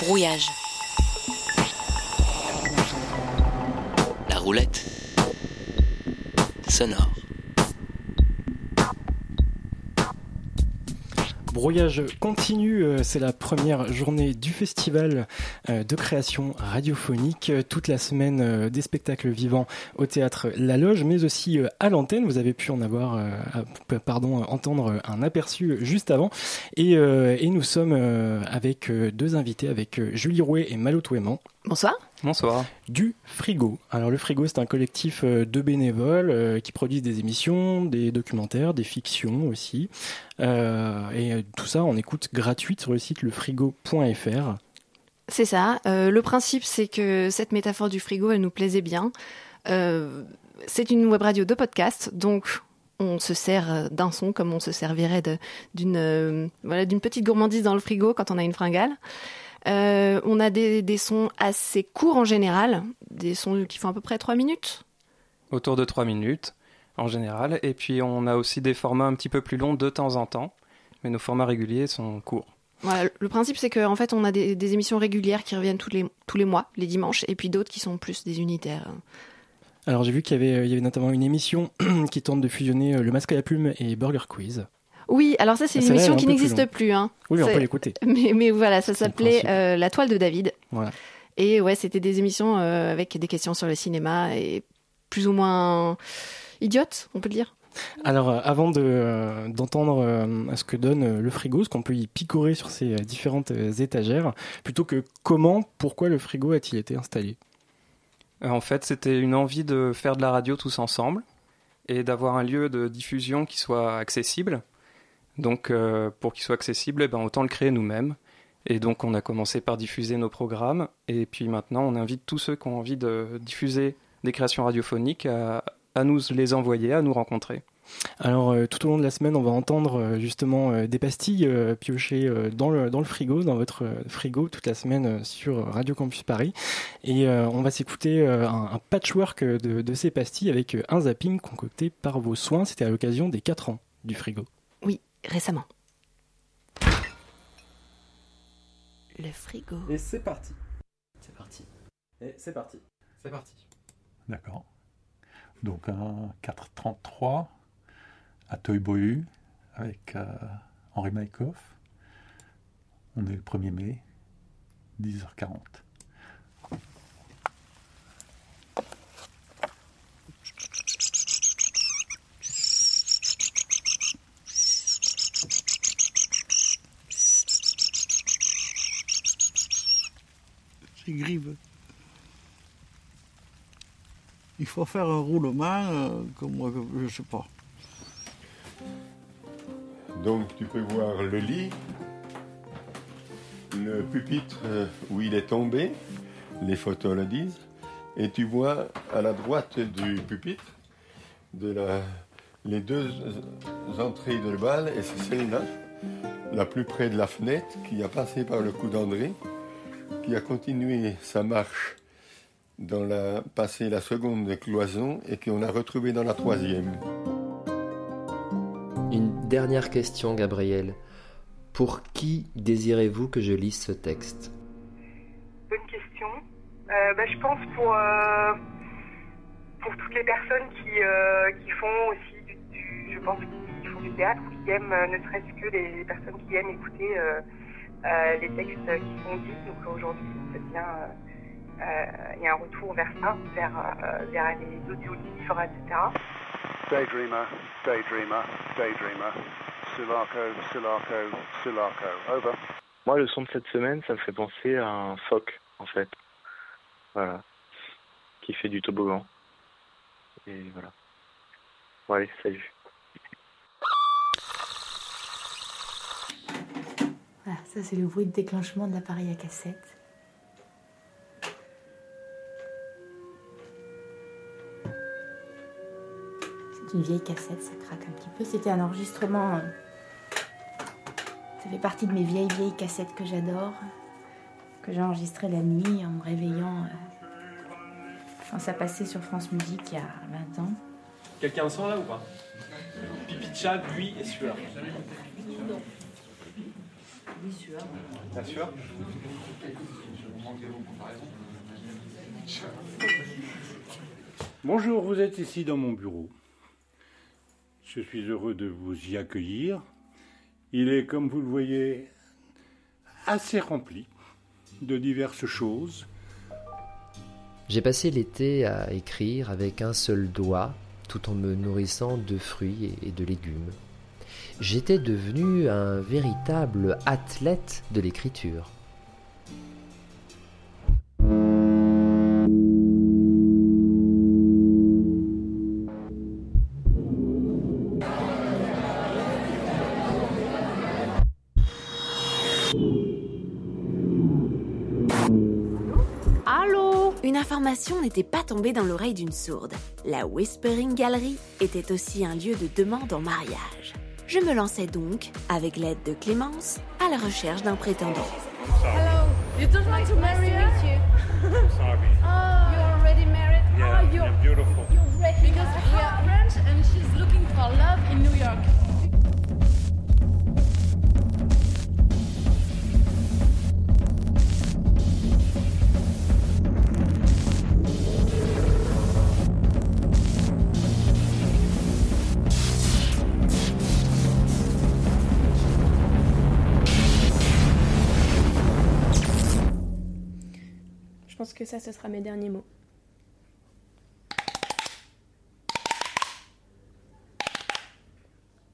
Brouillage. La roulette. Sonore. Brouillage continue, euh, c'est la première journée du festival euh, de création radiophonique. Euh, toute la semaine, des spectacles vivants au théâtre La Loge, mais aussi à l'antenne. Vous avez pu en avoir, pardon, entendre un aperçu juste avant. Et, et nous sommes avec deux invités, avec Julie Rouet et Malo Touéman. Bonsoir. Bonsoir. Du Frigo. Alors le Frigo, c'est un collectif euh, de bénévoles euh, qui produisent des émissions, des documentaires, des fictions aussi. Euh, et tout ça en écoute gratuite sur le site lefrigo.fr. C'est ça. le principe, c'est que cette métaphore du frigo, elle nous plaisait bien. c'est une web radio de podcast, donc on se sert d'un son comme on se servirait d'une petite gourmandise dans le frigo quand on a une fringale. Euh, on a des, sons assez courts en général, des sons qui font à peu près 3 minutes. Autour de 3 minutes en général. Et puis on a aussi des formats un petit peu plus longs de temps en temps, mais nos formats réguliers sont courts. Le principe c'est qu'en fait on a des, émissions régulières qui reviennent tous les, tous les mois, les dimanches, et puis d'autres qui sont plus des unitaires. Alors j'ai vu qu'il y avait, y avait notamment une émission qui tente de fusionner euh, le masque à la plume et Burger Quiz. Oui, alors ça c'est une émission qui n'existe plus. Hein. Oui, on peut l'écouter. Mais, mais, voilà, ça s'appelait euh, La toile de David. Voilà. Et ouais, c'était des émissions euh, avec des questions sur le cinéma et plus ou moins idiotes, on peut le dire. Alors, euh, avant d'entendre ce que donne le frigo, ce qu'on peut y picorer sur ces différentes étagères, plutôt que comment, pourquoi le frigo a-t-il été installé? En fait, c'était une envie de faire de la radio tous ensemble et d'avoir un lieu de diffusion qui soit accessible donc euh, pour qu'il soit accessible, eh ben, autant le créer nous-mêmes. Et donc on a commencé par diffuser nos programmes. Et puis maintenant, on invite tous ceux qui ont envie de diffuser des créations radiophoniques à, nous les envoyer, à nous rencontrer. Alors euh, tout au long de la semaine, on va entendre euh, justement des pastilles piochées dans, le, dans le frigo, dans votre frigo, toute la semaine sur Radio Campus Paris. Et on va s'écouter un, patchwork de, de, ces pastilles avec un zapping concocté par vos soins. C'était à l'occasion des 4 ans du frigo récemment. Le frigo. Et c'est parti. C'est parti. Et c'est parti. C'est parti. D'accord. Donc un 433 à Toy avec euh, Henri Maïkoff. On est le 1er mai, 10h40. grive. Il faut faire un roulement, euh, comme je sais pas. Donc tu peux voir le lit, le pupitre euh, où il est tombé, les photos le disent, et tu vois à la droite du pupitre de la, les deux entrées de bal, et c'est celle-là, la plus près de la fenêtre, qui a passé par le cou d'André, qui a continué sa marche dans la, passé la seconde cloison et qu'on a retrouvé dans la troisième. Une dernière question, Gabriel. Pour qui désirez-vous que je lise ce texte? Bonne question. Euh, bah, je pense pour, euh, pour toutes les personnes qui, euh, qui font aussi du, je pense, qui font du théâtre ou qui aiment, ne serait-ce que les personnes qui aiment écouter euh, les textes qui sont dits. Donc aujourd'hui, c'est bien, il y a un retour vers ça, vers, vers les audiolivres, etc. Daydreamer, Daydreamer, Daydreamer, Sulaco, Sulaco, Sulaco, over. Moi, le son de cette semaine, ça me fait penser à un phoque, en fait. Voilà. Qui fait du toboggan. Et voilà. Bon, allez, salut. ça c'est le bruit de déclenchement de l'appareil à cassette. C'est une vieille cassette, ça craque un petit peu. C'était un enregistrement. Euh, ça fait partie de mes vieilles vieilles cassettes que j'adore, que j'ai enregistrées la nuit en me réveillant euh, quand ça passait sur France Musique il y a 20 ans. Quelqu'un sent là ou pas? Pipi de chat, lui et sueur. Bien sûr. Bien sûr. Bonjour, vous êtes ici dans mon bureau. Je suis heureux de vous y accueillir. Il est, comme vous le voyez, assez rempli de diverses choses. J'ai passé l'été à écrire avec un seul doigt, tout en me nourrissant de fruits et de légumes. J'étais devenu un véritable athlète de l'écriture. Une information n'était pas tombée dans l'oreille d'une sourde. La Whispering Gallery était aussi un lieu de demande en mariage. Je me lançais donc, avec l'aide de Clémence, à la recherche d'un prétendant. Hello. You don't want to marry her? Sorry. Oh, you're already married? Yeah, oh, you're, yeah, beautiful. you're ready. Because we are French and she's looking for love in New York. Pense que ça, ce sera mes derniers mots.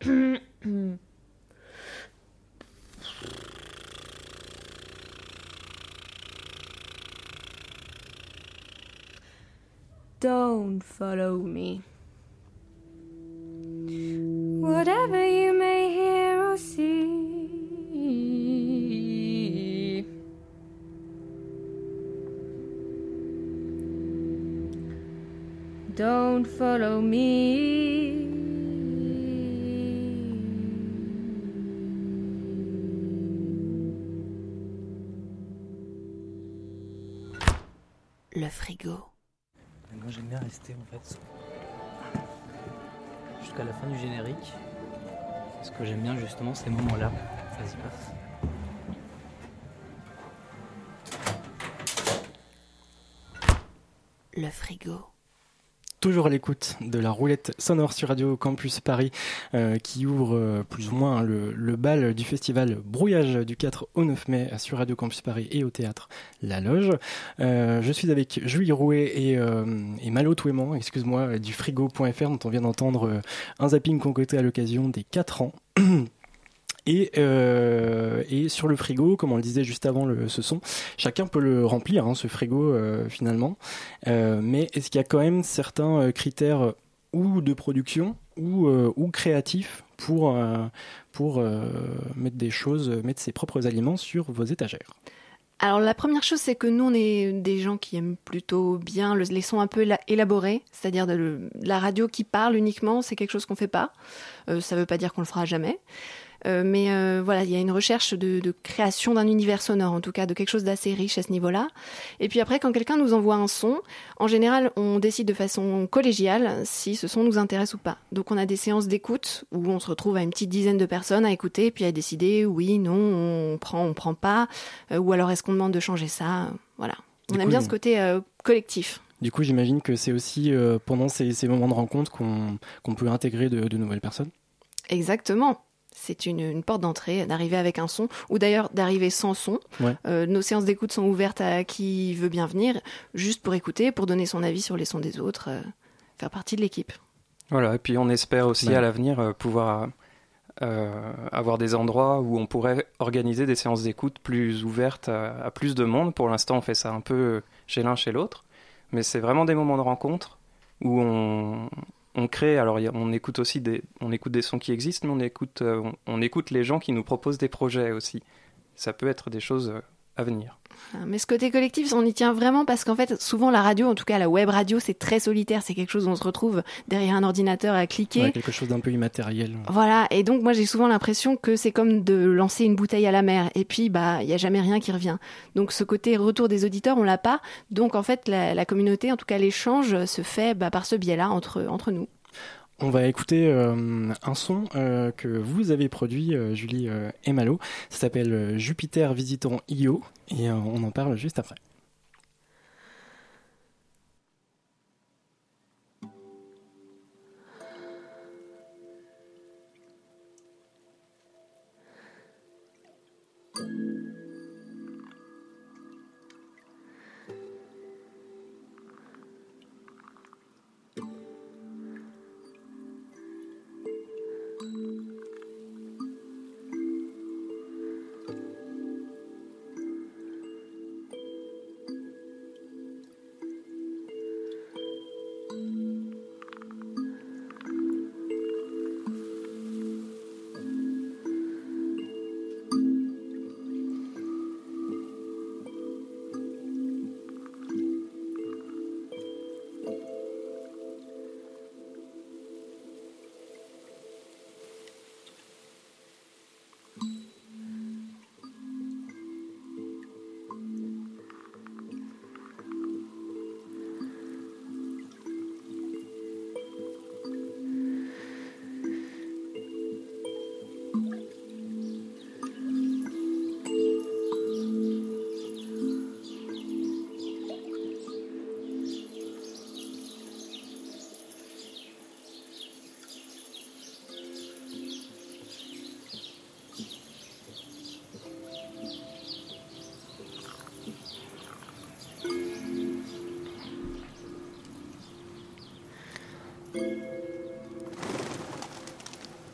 Don't follow me. Whatever you Don't follow me. Le frigo. Et moi j'aime bien rester en fait jusqu'à la fin du générique. Parce que j'aime bien justement ces moments-là. Vas-y passe. Le frigo. Toujours à l'écoute de la roulette sonore sur Radio Campus Paris euh, qui ouvre euh, plus ou moins le, bal du festival Brouillage du 4 au 9 mai sur Radio Campus Paris et au théâtre La Loge. Euh, je suis avec Julie Rouet et, et Malo Touément, excuse-moi, du frigo.fr dont on vient d'entendre un zapping concocté à l'occasion des 4 ans. Et, euh, et sur le frigo, comme on le disait juste avant le, ce son, chacun peut le remplir, hein, ce frigo euh, finalement. Euh, mais est-ce qu'il y a quand même certains critères ou de production ou, ou créatifs pour, pour mettre des choses, mettre ses propres aliments sur vos étagères? Alors la première chose, c'est que nous, on est des gens qui aiment plutôt bien le- les sons un peu éla- élaborés, c'est-à-dire la radio qui parle uniquement, c'est quelque chose qu'on fait pas. Ça veut pas dire qu'on le fera jamais. Euh, mais euh, voilà, il y a une recherche de, de création d'un univers sonore, en tout cas de quelque chose d'assez riche à ce niveau-là. Et puis après, quand quelqu'un nous envoie un son, en général, on décide de façon collégiale si ce son nous intéresse ou pas. Donc on a des séances d'écoute où on se retrouve à une petite dizaine de personnes à écouter, puis à décider oui, non, on prend, on prend pas, euh, ou alors est-ce qu'on demande de changer ça. Voilà. On aime bien ce côté euh, collectif. Du coup, j'imagine que c'est aussi euh, pendant ces, ces moments de rencontre qu'on peut intégrer de, de nouvelles personnes? Exactement. C'est une, une porte d'entrée d'arriver avec un son, ou d'ailleurs d'arriver sans son. Ouais. Euh, nos séances d'écoute sont ouvertes à qui veut bien venir, juste pour écouter, pour donner son avis sur les sons des autres, euh, faire partie de l'équipe. Voilà, et puis on espère aussi Ouais. à l'avenir euh, pouvoir euh, avoir des endroits où on pourrait organiser des séances d'écoute plus ouvertes à, à plus de monde. Pour l'instant, on fait ça un peu chez l'un, chez l'autre, mais c'est vraiment des moments de rencontre où on, on crée. Alors, on écoute aussi des, on écoute des sons qui existent, mais on écoute, euh, on, on écoute les gens qui nous proposent des projets aussi. Ça peut être des choses euh, à venir. Mais ce côté collectif, on y tient vraiment parce qu'en fait, souvent la radio, en tout cas la web radio, c'est très solitaire. C'est quelque chose où on se retrouve derrière un ordinateur à cliquer. Ouais, quelque chose d'un peu immatériel. Voilà, et donc moi j'ai souvent l'impression que c'est comme de lancer une bouteille à la mer, et puis bah il y a jamais rien qui revient. Donc ce côté retour des auditeurs, on l'a pas. Donc en fait la, la communauté, en tout cas l'échange, se fait bah, par ce biais-là entre entre nous. On va écouter euh, un son euh, que vous avez produit, euh, Julie et Malo. Ça s'appelle Jupiter Visitant Io et on en parle juste après.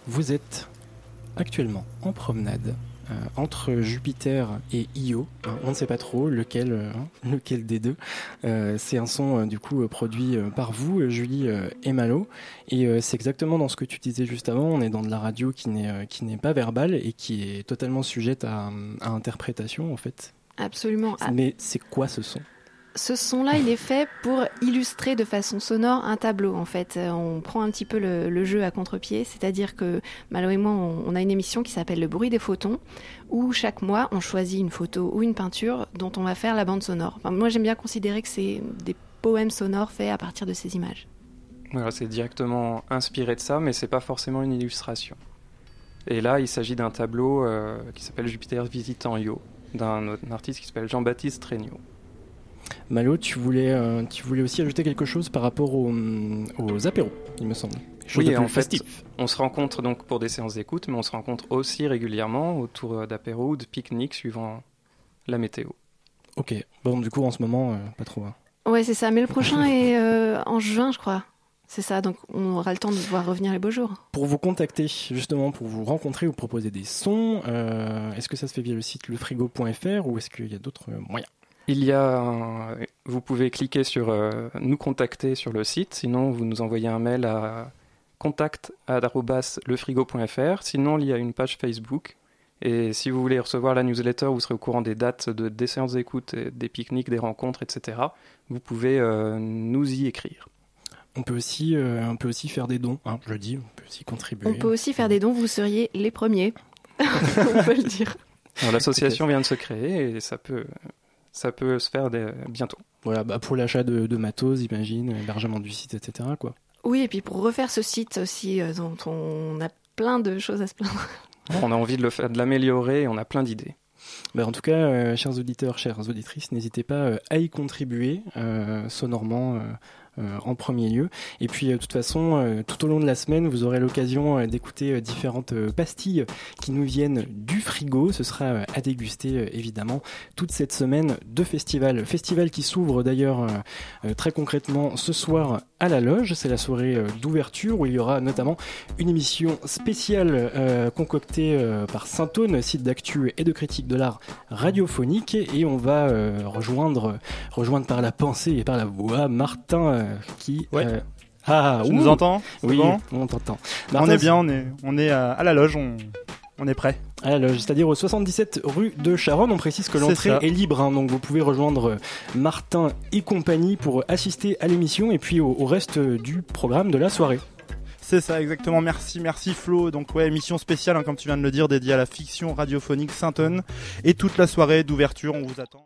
Vous êtes actuellement en promenade euh, entre Jupiter et Io. Euh, on ne sait pas trop lequel, euh, lequel des deux. Euh, c'est un son du coup produit par vous, Julie et Malo. Et c'est exactement dans ce que tu disais juste avant. On est dans de la radio qui n'est qui n'est pas verbale et qui est totalement sujette à, à interprétation en fait. Absolument. Ah, Mais c'est quoi ce son? Ce son-là, il est fait pour illustrer de façon sonore un tableau. En fait, Euh, on prend un petit peu le, jeu à contre-pied, c'est-à-dire que Malo et moi, on, a une émission qui s'appelle Le bruit des photons, où chaque mois, on choisit une photo ou une peinture dont on va faire la bande sonore. Moi, j'aime bien considérer que c'est des poèmes sonores faits à partir de ces images. Voilà, c'est directement inspiré de ça, mais c'est pas forcément une illustration. Et là, il s'agit d'un tableau euh, qui s'appelle Jupiter visitant Io, d'un artiste qui s'appelle Jean-Baptiste Regnault. Malo, tu voulais, euh, tu voulais aussi ajouter quelque chose par rapport aux, aux apéros, il me semble. Oui, de en fait, festif. on se rencontre donc pour des séances d'écoute, mais on se rencontre aussi régulièrement autour d'apéros ou de pique-niques suivant la météo. Ok, bon, du coup, en ce moment, euh, pas trop. hein. Ouais, c'est ça. Mais le prochain est euh, en juin, je crois. C'est ça, donc on aura le temps de voir revenir les beaux jours. Pour vous contacter, justement, pour vous rencontrer ou proposer des sons, euh, est-ce que ça se fait via le site lefrigo.fr ou est-ce qu'il y a d'autres euh, moyens? Il y a, un- vous pouvez cliquer sur euh, nous contacter sur le site, sinon vous nous envoyez un mail à contact@lefrigo.fr. Sinon, il y a une page Facebook. Et si vous voulez recevoir la newsletter, vous serez au courant des dates de, des séances d'écoute, et des pique-niques, des rencontres, etc. Vous pouvez euh, nous y écrire. on peut, aussi, euh, on peut aussi faire des dons, hein, je le dis, on peut aussi contribuer. On peut aussi faire des dons, vous seriez les premiers. on peut le dire. L'association vient de se créer et ça peut, ça peut se faire bientôt. Voilà, bah, pour l'achat de, de matos, j'imagine, hébergement du site, etc. Quoi. Oui, et puis pour refaire ce site aussi, euh, dont on a plein de choses à se plaindre. On a envie de le faire, de l'améliorer et on a plein d'idées. Bah, en tout cas, euh, chers auditeurs, chères auditrices, n'hésitez pas euh, à y contribuer euh, sonorement en premier lieu. Et puis, euh, de toute façon, euh, tout au long de la semaine, vous aurez l'occasion euh, d'écouter euh, différentes euh, pastilles qui nous viennent du frigo. Ce sera euh, à déguster, euh, évidemment, toute cette semaine de festival. Festival qui s'ouvre d'ailleurs euh, euh, très concrètement ce soir à la loge. C'est la soirée euh, d'ouverture où il y aura notamment une émission spéciale euh, concoctée euh, par Saint-Aune, site d'actu et de critique de l'art radiophonique. Et on va euh, rejoindre, rejoindre par la pensée et par la voix Martin qui... Ouais. ah, Tu ouh. nous entends? Oui, bon? on t'entend. On est bien, on est, on est à, à la loge, on, on est prêt. C'est-à-dire au 77 rue de Charonne. On précise que l'entrée est, libre, hein, donc vous pouvez rejoindre euh, Martin et compagnie pour assister à l'émission et puis au, au reste euh, du programme de la soirée. C'est ça, exactement. Merci, merci Flo. Donc ouais, émission spéciale, hein, comme tu viens de le dire, dédiée à la fiction radiophonique Saint-Eun. Et toute la soirée d'ouverture, on vous attend.